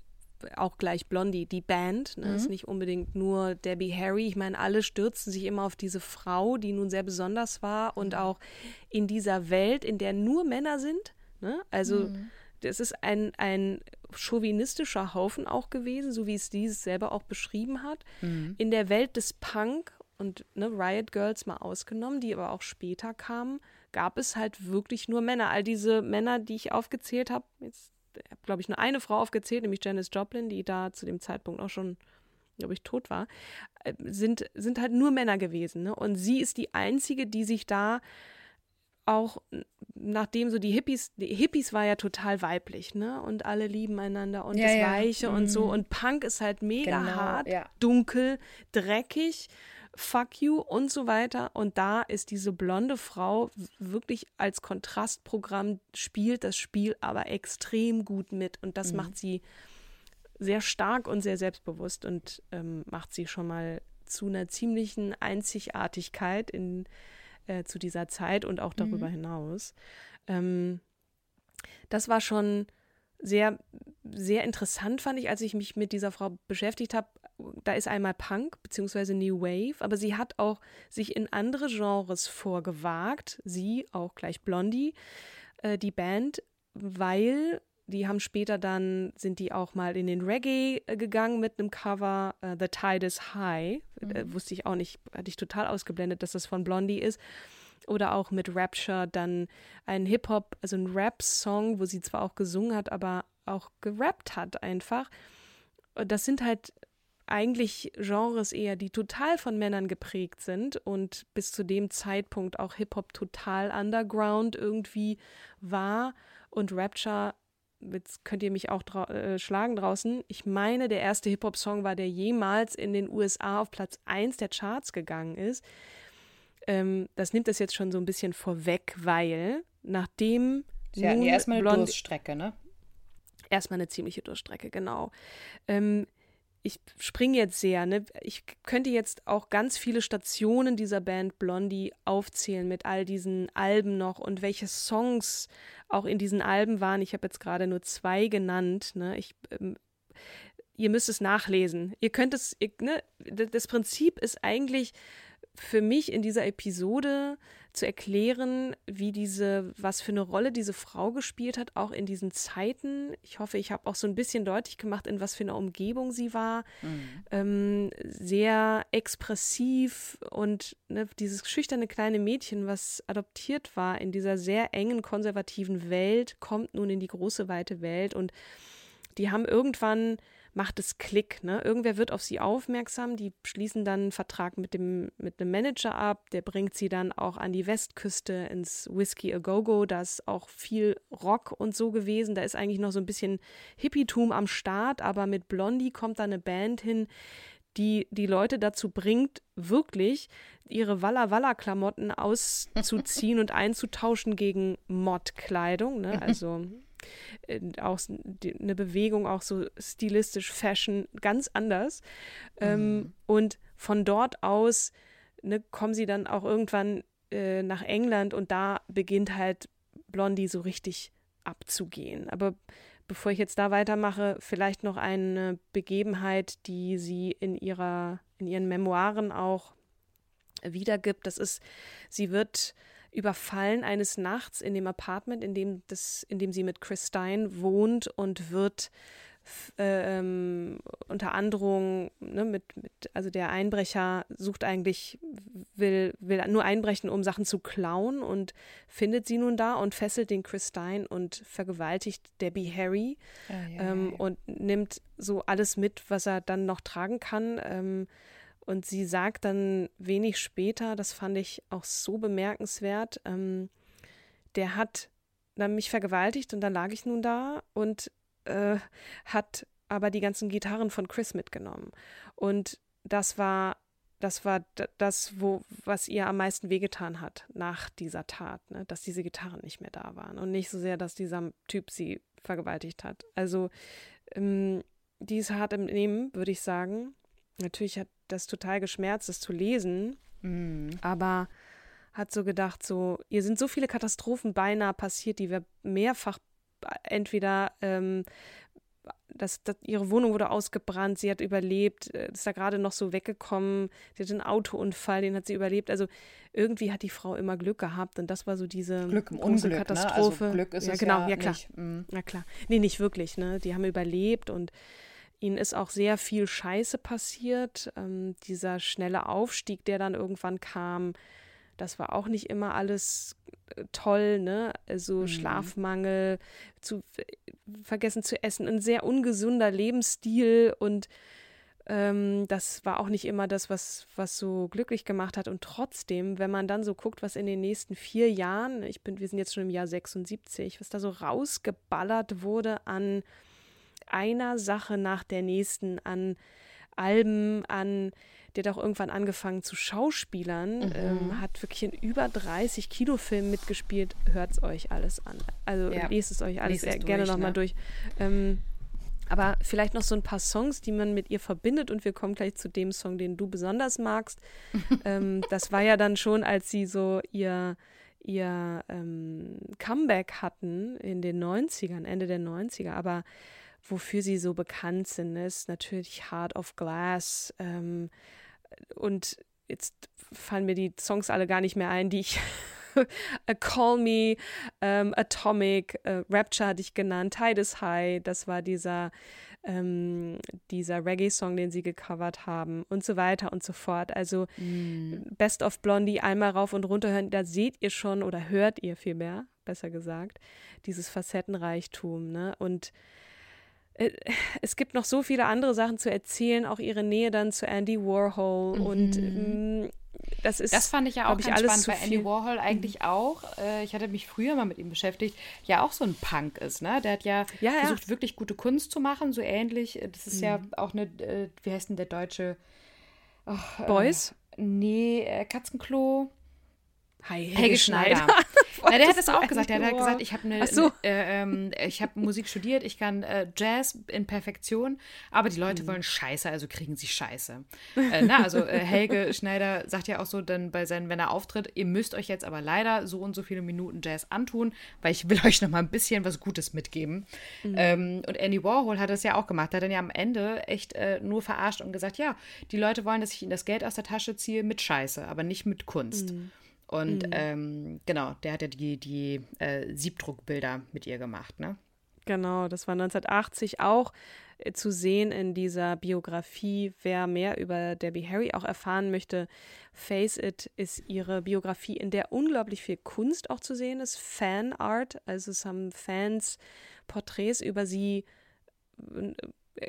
auch gleich Blondie, die Band, ne, ist nicht unbedingt nur Debbie Harry. Ich meine, alle stürzten sich immer auf diese Frau, die nun sehr besonders war und auch in dieser Welt, in der nur Männer sind. Ne? Also das ist ein, ein chauvinistischer Haufen auch gewesen, so wie es dieses selber auch beschrieben hat. In der Welt des Punk und ne, Riot Girls mal ausgenommen, die aber auch später kamen, gab es halt wirklich nur Männer. All diese Männer, die ich aufgezählt habe, jetzt habe, glaube ich, nur eine Frau aufgezählt, nämlich Janis Joplin, die da zu dem Zeitpunkt auch schon, glaube ich, tot war, äh, sind, sind halt nur Männer gewesen. Ne? Und sie ist die einzige, die sich da auch nachdem so die Hippies, die Hippies war ja total weiblich, ne? Und alle lieben einander und Ja, das ja. Weiche und so. Mhm. Und Punk ist halt mega Genau, hart, ja. dunkel, dreckig, fuck you und so weiter. Und da ist diese blonde Frau wirklich als Kontrastprogramm, spielt das Spiel aber extrem gut mit. Und das macht sie sehr stark und sehr selbstbewusst und ähm, macht sie schon mal zu einer ziemlichen Einzigartigkeit in, äh, zu dieser Zeit und auch darüber hinaus. Ähm, das war schon sehr, sehr interessant, fand ich, als ich mich mit dieser Frau beschäftigt habe. Da ist einmal Punk bzw. New Wave, aber sie hat auch sich in andere Genres vorgewagt. Sie, auch gleich Blondie, äh, die Band, weil die haben später dann, sind die auch mal in den Reggae äh, gegangen mit einem Cover, äh, The Tide is High. Äh, wusste ich auch nicht, hatte ich total ausgeblendet, dass das von Blondie ist. Oder auch mit Rapture dann ein Hip-Hop, also ein Rap-Song, wo sie zwar auch gesungen hat, aber auch gerappt hat einfach. Das sind halt eigentlich Genres eher, die total von Männern geprägt sind und bis zu dem Zeitpunkt auch Hip-Hop total underground irgendwie war und Rapture jetzt könnt ihr mich auch drau äh, schlagen draußen. Ich meine, der erste Hip-Hop-Song war, der jemals in den USA auf Platz 1 der Charts gegangen ist. Ähm, das nimmt das jetzt schon so ein bisschen vorweg, weil nachdem. Sie hatten ja erstmal eine Blondie- Durststrecke, ne? Erstmal eine ziemliche Durchstrecke, genau. Ähm, ich springe jetzt sehr, ne? Ich könnte jetzt auch ganz viele Stationen dieser Band Blondie aufzählen mit all diesen Alben noch und welche Songs auch in diesen Alben waren. Ich habe jetzt gerade nur zwei genannt, ne? Ich ähm, ihr müsst es nachlesen. Ihr könnt es, ihr, ne? Das Prinzip ist eigentlich für mich in dieser Episode zu erklären, wie diese, was für eine Rolle diese Frau gespielt hat, auch in diesen Zeiten. Ich hoffe, ich habe auch so ein bisschen deutlich gemacht, in was für einer Umgebung sie war. Ähm, sehr expressiv und ne, dieses schüchterne kleine Mädchen, was adoptiert war in dieser sehr engen konservativen Welt, kommt nun in die große weite Welt und die haben irgendwann macht es Klick, ne? Irgendwer wird auf sie aufmerksam, die schließen dann einen Vertrag mit dem mit einem Manager ab, der bringt sie dann auch an die Westküste ins Whiskey a Go Go, da ist auch viel Rock und so gewesen, da ist eigentlich noch so ein bisschen Hippietum am Start, aber mit Blondie kommt da eine Band hin, die die Leute dazu bringt, wirklich ihre Walla Walla Klamotten auszuziehen und einzutauschen gegen Mod-Kleidung, ne? Also auch eine Bewegung, auch so stilistisch, Fashion, ganz anders. Ähm, und von dort aus ne, kommen sie dann auch irgendwann äh, nach England und da beginnt halt Blondie so richtig abzugehen. Aber bevor ich jetzt da weitermache, vielleicht noch eine Begebenheit, die sie in ihrer, in ihren Memoiren auch wiedergibt. Das ist, sie wird überfallen eines Nachts in dem Apartment, in dem, das, in dem sie mit Chris Stein wohnt und wird f- ähm, unter Androhung, ne, mit, mit, also der Einbrecher sucht eigentlich, will, will nur einbrechen, um Sachen zu klauen und findet sie nun da und fesselt den Chris Stein und vergewaltigt Debbie Harry ähm, und nimmt so alles mit, was er dann noch tragen kann. Ähm, und sie sagt dann wenig später, das fand ich auch so bemerkenswert, ähm, der hat dann mich vergewaltigt und dann lag ich nun da und äh, hat aber die ganzen Gitarren von Chris mitgenommen. Und das war das war das, wo, was ihr am meisten wehgetan hat nach dieser Tat, ne? dass diese Gitarren nicht mehr da waren und nicht so sehr, dass dieser Typ sie vergewaltigt hat. Also ähm, die ist hart im Nehmen, würde ich sagen. Natürlich hat das total geschmerzt, das zu lesen, Mhm. aber hat so gedacht, so, ihr sind so viele Katastrophen beinahe passiert, die wir mehrfach entweder ähm, das, das, ihre Wohnung wurde ausgebrannt, sie hat überlebt, äh, ist da gerade noch so weggekommen, sie hatte einen Autounfall, den hat sie überlebt. Also irgendwie hat die Frau immer Glück gehabt und das war so diese Glück im große Unglück, Katastrophe. Ne? Also Glück ist ja, es genau, ja, ja klar. nicht. Mhm. Na klar. Nee, nicht wirklich, ne? Die haben überlebt und ihnen ist auch sehr viel Scheiße passiert. Ähm, dieser schnelle Aufstieg, der dann irgendwann kam, das war auch nicht immer alles äh, toll, ne? Also Schlafmangel, zu äh, vergessen zu essen, ein sehr ungesunder Lebensstil und ähm, das war auch nicht immer das, was, was so glücklich gemacht hat. Und trotzdem, wenn man dann so guckt, was in den nächsten vier Jahren, ich bin, wir sind jetzt schon im Jahr 76, was da so rausgeballert wurde an einer Sache nach der nächsten, an Alben, an, der hat auch irgendwann angefangen zu Schauspielern, ähm, hat wirklich in über 30 Kinofilmen mitgespielt. Hört es euch alles an. Also Ja. lest es euch alles es gerne nochmal ne? durch. Ähm, aber vielleicht noch so ein paar Songs, die man mit ihr verbindet und wir kommen gleich zu dem Song, den du besonders magst. ähm, das war ja dann schon, als sie so ihr, ihr ähm, Comeback hatten in den 90ern, Ende der 90er, aber wofür sie so bekannt sind, ist natürlich Heart of Glass ähm, und jetzt fallen mir die Songs alle gar nicht mehr ein, die ich A Call Me, ähm, Atomic, äh, Rapture hatte ich genannt, Tide is High, das war dieser, ähm, dieser Reggae-Song, den sie gecovert haben und so weiter und so fort. Also Best of Blondie einmal rauf und runter hören, da seht ihr schon oder hört ihr vielmehr, besser gesagt, dieses Facettenreichtum, ne? Und es gibt noch so viele andere Sachen zu erzählen, auch ihre Nähe dann zu Andy Warhol und ähm, das ist. Das fand ich ja auch ich, ganz alles spannend bei Andy. Warhol eigentlich auch. Äh, ich hatte mich früher mal mit ihm beschäftigt, ja auch so ein Punk ist, ne? Der hat ja, Ja, ja. versucht, wirklich gute Kunst zu machen, so ähnlich. Das ist ja auch eine, äh, wie heißt denn der deutsche Boys? Nee, äh, Katzenklo. Hi, Helge Schneider. Na, der hat das auch gesagt. Der hat Andy gesagt, ich habe eine, so. äh, ähm, ich habe Musik studiert, ich kann äh, Jazz in Perfektion, aber die Mhm. Leute wollen Scheiße, also kriegen sie Scheiße. Äh, na, also äh, Helge Schneider sagt ja auch so, dann bei seinen, wenn er auftritt, ihr müsst euch jetzt aber leider so und so viele Minuten Jazz antun, weil ich will euch noch mal ein bisschen was Gutes mitgeben. Mhm. Ähm, und Andy Warhol hat das ja auch gemacht. Der hat dann ja am Ende echt äh, nur verarscht und gesagt, ja, die Leute wollen, dass ich ihnen das Geld aus der Tasche ziehe mit Scheiße, aber nicht mit Kunst. Mhm. Und ähm, genau, der hat ja die, die äh, Siebdruckbilder mit ihr gemacht, ne? Genau, das war 1980 auch äh, zu sehen in dieser Biografie. Wer mehr über Debbie Harry auch erfahren möchte, Face It ist ihre Biografie, in der unglaublich viel Kunst auch zu sehen ist. Fanart, also es haben Fans Porträts über sie äh,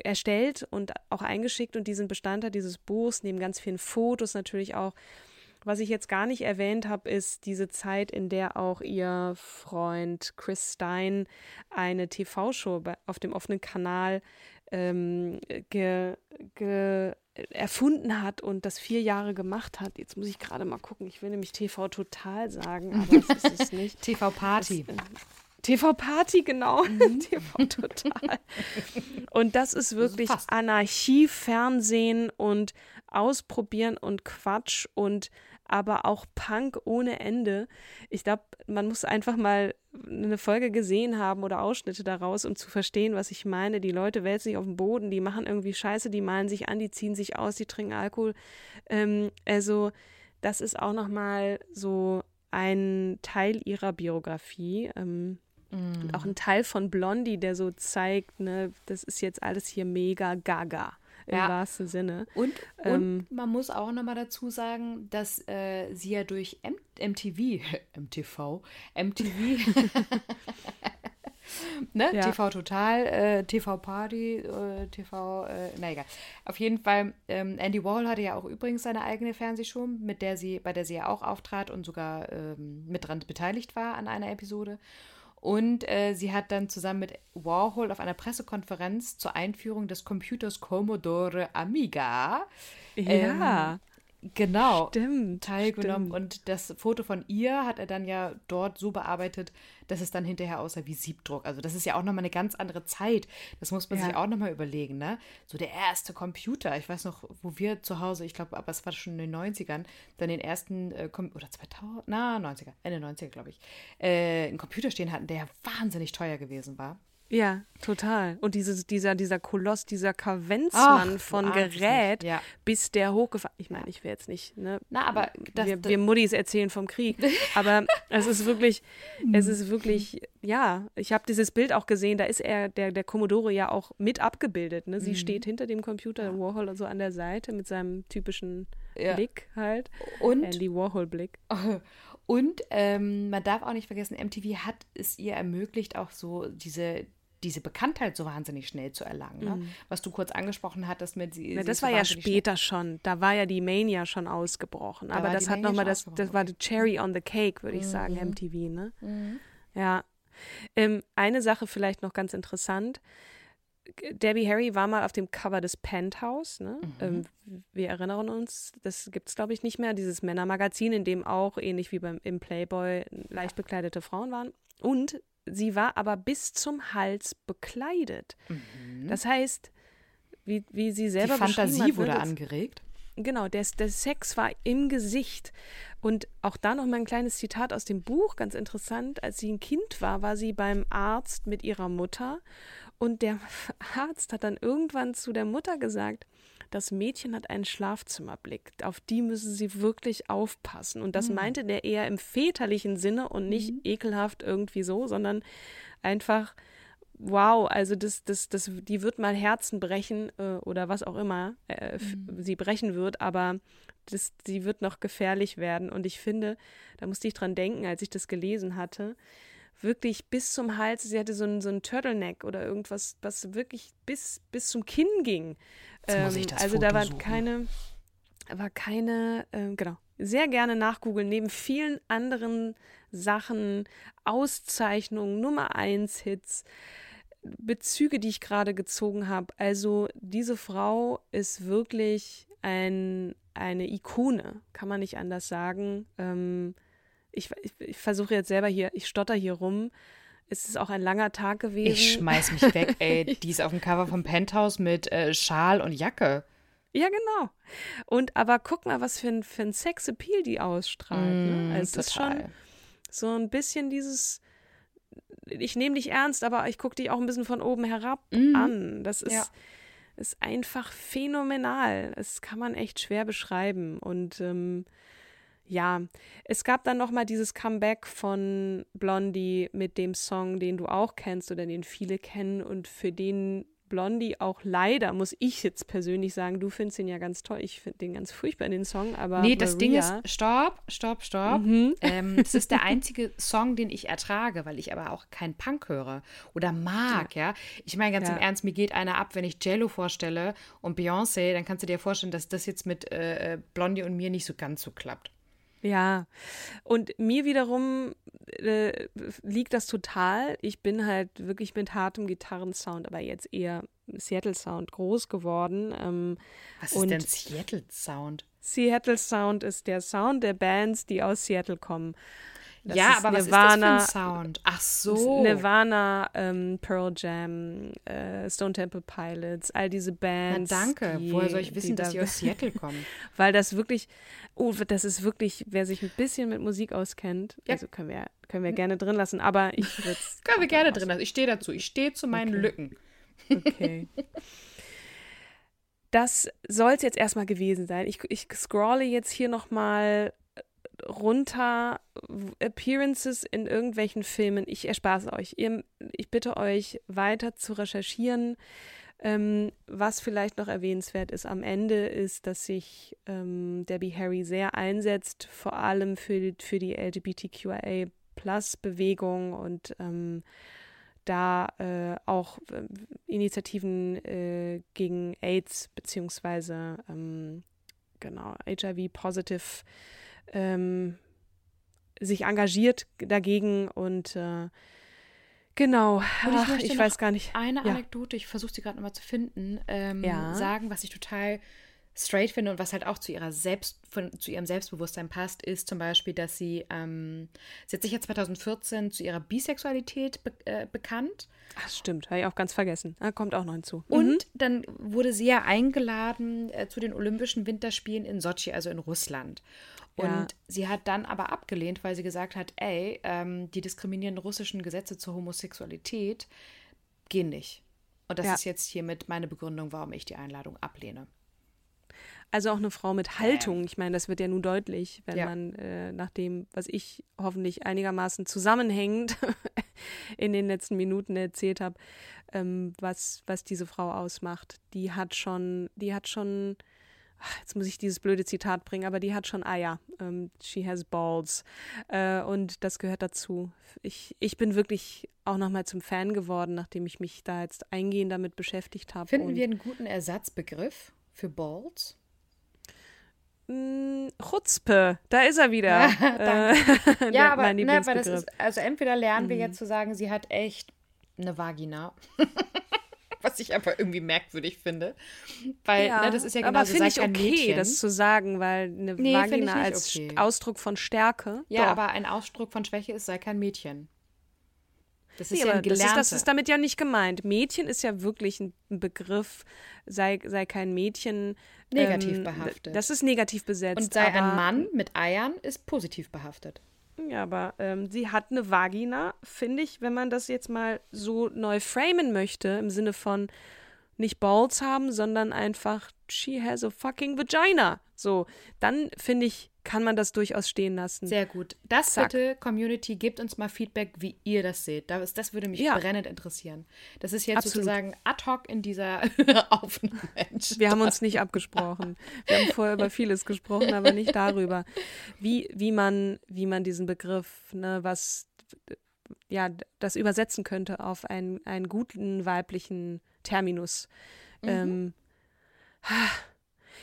erstellt und auch eingeschickt und die sind Bestandteil dieses Buchs, neben ganz vielen Fotos natürlich auch. Was ich jetzt gar nicht erwähnt habe, ist diese Zeit, in der auch ihr Freund Chris Stein eine TV-Show auf dem offenen Kanal ähm, ge, ge, erfunden hat und das vier Jahre gemacht hat. Jetzt muss ich gerade mal gucken. Ich will nämlich TV Total sagen, aber das ist es nicht. TV Party. TV Party, genau. Mhm. TV Total. Und das ist wirklich fast. Anarchie-Fernsehen und Ausprobieren und Quatsch und aber auch Punk ohne Ende. Ich glaube, man muss einfach mal eine Folge gesehen haben oder Ausschnitte daraus, um zu verstehen, was ich meine. Die Leute wälzen sich auf den Boden, die machen irgendwie Scheiße, die malen sich an, die ziehen sich aus, die trinken Alkohol. Ähm, also das ist auch noch mal so ein Teil ihrer Biografie. Ähm, und auch ein Teil von Blondie, der so zeigt, ne, das ist jetzt alles hier mega gaga im Ja. wahrsten Sinne. Und, Ähm, und man muss auch nochmal dazu sagen, dass äh, sie ja durch M MTV, MTV, MTV, ne? Ja. TV Total, äh, TV Party, äh, TV, äh, na egal. Auf jeden Fall, ähm, Andy Warhol hatte ja auch übrigens seine eigene Fernsehshow, mit der sie, bei der sie ja auch auftrat und sogar ähm, mit dran beteiligt war an einer Episode. Und äh, sie hat dann zusammen mit Warhol auf einer Pressekonferenz zur Einführung des Computers Commodore Amiga Ja, genau stimmt. teilgenommen. stimmt. Und das Foto von ihr hat er dann ja dort so bearbeitet, dass es dann hinterher aussah wie Siebdruck. Also das ist ja auch nochmal eine ganz andere Zeit. Das muss man Ja. sich auch nochmal überlegen, ne? So der erste Computer. Ich weiß noch, wo wir zu Hause, ich glaube, aber es war schon in den 90ern, dann den ersten, äh, oder 2000, na, 90er, Ende 90er, glaube ich, äh, einen Computer stehen hatten, der ja wahnsinnig teuer gewesen war. Ja, total. Und dieses, dieser, dieser Koloss, dieser Kavenzmann von Gerät. Ja. bis der hochgefahren. Ich meine, ich will jetzt nicht, ne? Na, aber das, wir, das, wir Muddis erzählen vom Krieg. Aber es ist wirklich, es Mhm. ist wirklich, ja, ich habe dieses Bild auch gesehen, da ist er, der, der Commodore ja auch mit abgebildet. Ne? Mhm. Sie steht hinter dem Computer, Warhol so an der Seite mit seinem typischen Ja. Blick halt. Und Andy Warhol-Blick. Und ähm, man darf auch nicht vergessen, MTV hat es ihr ermöglicht, auch so diese, diese Bekanntheit so wahnsinnig schnell zu erlangen. Ne? Was du kurz angesprochen hattest mit sie. Mhm. Sie das so war ja später schon. Da war ja die Mania schon ausgebrochen. Da Aber das hat nochmal, das, das war die Cherry on the Cake, würde ich sagen, MTV, ne? Ja. Ähm, eine Sache vielleicht noch ganz interessant. Debbie Harry war mal auf dem Cover des Penthouse. Ne? Ähm, wir erinnern uns, das gibt es, glaube ich, nicht mehr, dieses Männermagazin, in dem auch, ähnlich wie beim, im Playboy, leicht bekleidete Frauen waren. Und sie war aber bis zum Hals bekleidet. Das heißt, wie, wie sie Die selber beschrieben Fantasie hat, wurde angeregt. Genau, der, der Sex war im Gesicht. Und auch da noch mal ein kleines Zitat aus dem Buch, ganz interessant. Als sie ein Kind war, war sie beim Arzt mit ihrer Mutter. Und der Arzt hat dann irgendwann zu der Mutter gesagt, das Mädchen hat einen Schlafzimmerblick. Auf die müssen sie wirklich aufpassen. Und das meinte der eher im väterlichen Sinne und nicht ekelhaft irgendwie so, sondern einfach wow, also das, das, das, die wird mal Herzen brechen äh, oder was auch immer äh, f- sie brechen wird, aber das, die wird noch gefährlich werden. Und ich finde, da musste ich dran denken, als ich das gelesen hatte, wirklich bis zum Hals, sie hatte so ein, so ein Turtleneck oder irgendwas, was wirklich bis, bis zum Kinn ging. Das also Foto da war suchen. keine, war keine, ähm, genau, sehr gerne nachgoogeln, neben vielen anderen Sachen, Auszeichnungen, Nummer 1 Hits, Bezüge, die ich gerade gezogen habe. Also diese Frau ist wirklich ein, eine Ikone, kann man nicht anders sagen. Ähm, ich, ich, ich versuche jetzt selber hier, ich stotter hier rum. Es ist auch ein langer Tag gewesen. Ich schmeiß mich weg, ey. Die ist auf dem Cover vom Penthouse mit äh, Schal und Jacke. Ja, genau. Und aber guck mal, was für ein, für ein Sexappeal die ausstrahlt. Mm, ne? Also es ist schon so ein bisschen dieses, ich nehme dich ernst, aber ich gucke dich auch ein bisschen von oben herab Mm. an. Das ist, Ja. ist einfach phänomenal. Das kann man echt schwer beschreiben. Und ähm, ja, es gab dann noch mal dieses Comeback von Blondie mit dem Song, den du auch kennst oder den viele kennen und für den Blondie auch leider, muss ich jetzt persönlich sagen, du findest ihn ja ganz toll, ich finde den ganz furchtbar, den Song, aber Nee, das Ding Maria, ist, stopp, stopp, stopp. Mhm. Ähm, das ist der einzige Song, den ich ertrage, weil ich aber auch keinen Punk höre oder mag, ja. Ich meine ganz Ja. im Ernst, mir geht einer ab, wenn ich JLo vorstelle und Beyoncé, dann kannst du dir vorstellen, dass das jetzt mit äh, Blondie und mir nicht so ganz so klappt. Ja, und mir wiederum äh, liegt das total. Ich bin halt wirklich mit hartem Gitarrensound, aber jetzt eher Seattle-Sound groß geworden. Ähm, Was ist denn Seattle Sound? Seattle-Sound ist der Sound der Bands, die aus Seattle kommen. Das ja, aber Nirvana, was ist das für ein Sound? Ach so. Nirvana, ähm, Pearl Jam, äh, Stone Temple Pilots, all diese Na Bands. danke. die, Woher soll ich wissen, dass da- die aus Seattle kommen? Weil das wirklich, oh, das ist wirklich, wer sich ein bisschen mit Musik auskennt, Ja. also können wir, können wir gerne drin lassen, aber ich würde. Können wir gerne drin lassen. Ich stehe dazu. Ich stehe zu meinen Okay. Lücken. Okay. Das soll es jetzt erstmal gewesen sein. Ich, ich scrolle jetzt hier nochmal runter Appearances in irgendwelchen Filmen. Ich erspare es euch. Ihr, ich bitte euch weiter zu recherchieren. Ähm, was vielleicht noch erwähnenswert ist am Ende, ist, dass sich ähm, Debbie Harry sehr einsetzt, vor allem für, für die LGBTQIA-Plus-Bewegung und ähm, da äh, auch äh, Initiativen äh, gegen AIDS beziehungsweise ähm, genau HIV-positive ähm, sich engagiert dagegen und äh, genau, Und ich ach, ich weiß gar nicht. Eine Ja. Anekdote, ich versuche sie gerade nochmal zu finden, ähm, Ja. sagen, was ich total straight finde und was halt auch zu ihrer Selbst, von, zu ihrem Selbstbewusstsein passt, ist zum Beispiel, dass sie, ähm, sie hat sich ja 2014 zu ihrer Bisexualität be äh, bekannt Ach, stimmt, habe ich auch ganz vergessen. Ah, kommt auch noch hinzu. Mhm. und dann wurde sie ja eingeladen äh, zu den Olympischen Winterspielen in Sochi, also in Russland. Und Ja. sie hat dann aber abgelehnt, weil sie gesagt hat, ey, ähm, die diskriminierenden russischen Gesetze zur Homosexualität gehen nicht. Und das Ja. ist jetzt hiermit meine Begründung, warum ich die Einladung ablehne. Also auch eine Frau mit Haltung. Ich meine, das wird ja nun deutlich, wenn Ja. man äh, nach dem, was ich hoffentlich einigermaßen zusammenhängend in den letzten Minuten erzählt habe, ähm, was, was diese Frau ausmacht. Die hat schon, die hat schon, jetzt muss ich dieses blöde Zitat bringen, aber die hat schon Eier. Ähm, she has balls. Äh, und das gehört dazu. Ich, ich bin wirklich auch nochmal zum Fan geworden, nachdem ich mich da jetzt eingehend damit beschäftigt habe. Finden wir einen guten Ersatzbegriff für Balls? Mm, Chutzpe, da ist er wieder. äh, der- Ja, aber, ne, Lieblingsbegriff. ist, also entweder lernen Mhm. wir jetzt zu sagen, sie hat echt eine Vagina. Was ich aber irgendwie merkwürdig finde. Weil, ne, das ist ja aber genauso, finde sei ich kein okay, Mädchen. das zu sagen, weil eine Nee, Vagina als okay. Ausdruck von Stärke. Ja, doch. aber ein Ausdruck von Schwäche ist, sei kein Mädchen. Das ist Nee, ja ein das, ist, das ist damit ja nicht gemeint. Mädchen ist ja wirklich ein Begriff, sei, sei kein Mädchen. Negativ ähm, behaftet. Das ist negativ besetzt. Und sei ein Mann mit Eiern, ist positiv behaftet. Ja, aber ähm, sie hat eine Vagina, finde ich, wenn man das jetzt mal so neu framen möchte, im Sinne von nicht Balls haben, sondern einfach she has a fucking vagina. So, dann finde ich, kann man das durchaus stehen lassen. Sehr gut. Das Zack. bitte, Community, gebt uns mal Feedback, wie ihr das seht. Das, das würde mich Ja. brennend interessieren. Das ist jetzt Absolut. sozusagen ad hoc in dieser Aufnahme. Wir haben uns nicht abgesprochen. Wir haben vorher über vieles gesprochen, aber nicht darüber, wie, wie, man, wie man diesen Begriff, ne, was ja, das übersetzen könnte auf einen, einen guten weiblichen Terminus. Ähm,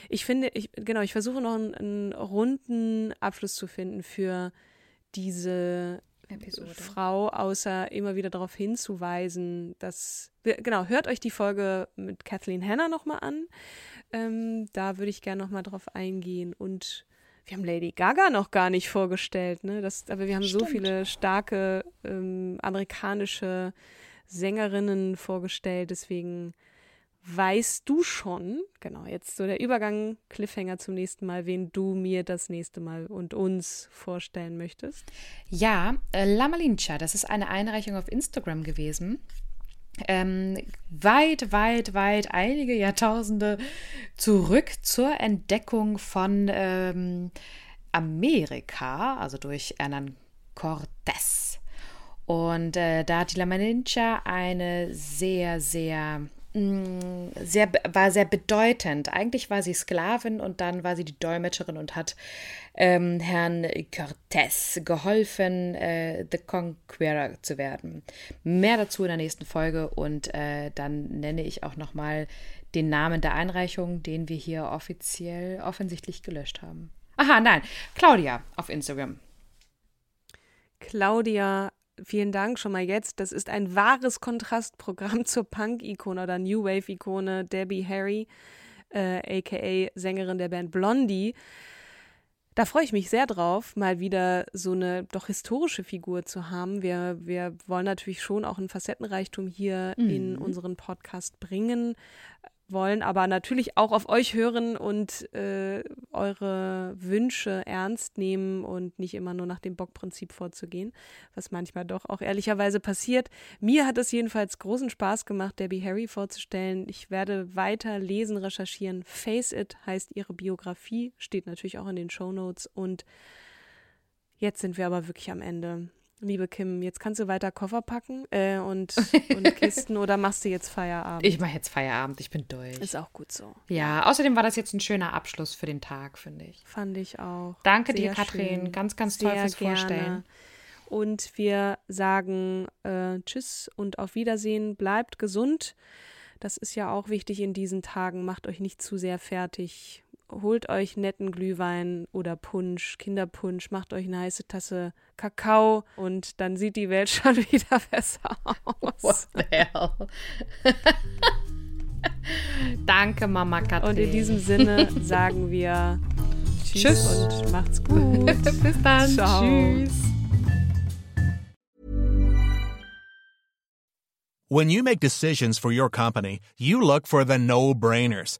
Ich finde, ich, genau, ich versuche noch einen, einen runden Abschluss zu finden für diese Episode. Frau, außer immer wieder darauf hinzuweisen, dass, genau, hört euch die Folge mit Kathleen Hanna nochmal an. Ähm, da würde ich gerne nochmal drauf eingehen. Und wir haben Lady Gaga noch gar nicht vorgestellt, ne? Das, aber wir haben so Stimmt. viele starke ähm, amerikanische Sängerinnen vorgestellt, deswegen weißt du schon, genau, jetzt so der Übergang, Cliffhanger zum nächsten Mal, wen du mir das nächste Mal und uns vorstellen möchtest. Ja, äh, La Malincha, das ist eine Einreichung auf Instagram gewesen. Ähm, weit, weit, weit, einige Jahrtausende zurück zur Entdeckung von ähm, Amerika, also durch Hernan Cortés. Und äh, da hat die La Malincha eine sehr, sehr sehr, war sehr bedeutend. Eigentlich war sie Sklavin und dann war sie die Dolmetscherin und hat ähm, Herrn Cortés geholfen, äh, The Conqueror zu werden. Mehr dazu in der nächsten Folge und äh, dann nenne ich auch nochmal den Namen der Einreichung, den wir hier offiziell offensichtlich gelöscht haben. Aha, nein, Claudia auf Instagram. Claudia, vielen Dank schon mal jetzt. Das ist ein wahres Kontrastprogramm zur Punk-Ikone oder New Wave-Ikone Debbie Harry, äh, aka Sängerin der Band Blondie. Da freue ich mich sehr drauf, mal wieder so eine doch historische Figur zu haben. Wir, wir wollen natürlich schon auch einen Facettenreichtum hier in unseren Podcast bringen, wollen aber natürlich auch auf euch hören und äh, eure Wünsche ernst nehmen und nicht immer nur nach dem Bockprinzip vorzugehen, was manchmal doch auch ehrlicherweise passiert. Mir hat es jedenfalls großen Spaß gemacht, Debbie Harry vorzustellen. Ich werde weiter lesen, recherchieren. Face It heißt ihre Biografie, steht natürlich auch in den Show Notes und jetzt sind wir aber wirklich am Ende. Liebe Kim, jetzt kannst du weiter Koffer packen äh, und, und Kisten oder machst du jetzt Feierabend? Ich mache jetzt Feierabend, ich bin durch. Ist auch gut so. Ja, außerdem war das jetzt ein schöner Abschluss für den Tag, finde ich. Fand ich auch. Danke dir, Sehr Katrin. schön. Ganz, ganz toll Sehr fürs Vorstellen. gerne. Und wir sagen äh, Tschüss und auf Wiedersehen. Bleibt gesund. Das ist ja auch wichtig in diesen Tagen. Macht euch nicht zu sehr fertig. Holt euch netten Glühwein oder Punsch, Kinderpunsch. Macht euch eine heiße Tasse Kakao und dann sieht die Welt schon wieder besser aus. What the hell? Danke, Mama Katrin. Und in diesem Sinne sagen wir Tschüss, Tschüss. und macht's gut. Bis dann. Ciao. Tschüss. When you make decisions for your company, you look for the no brainers.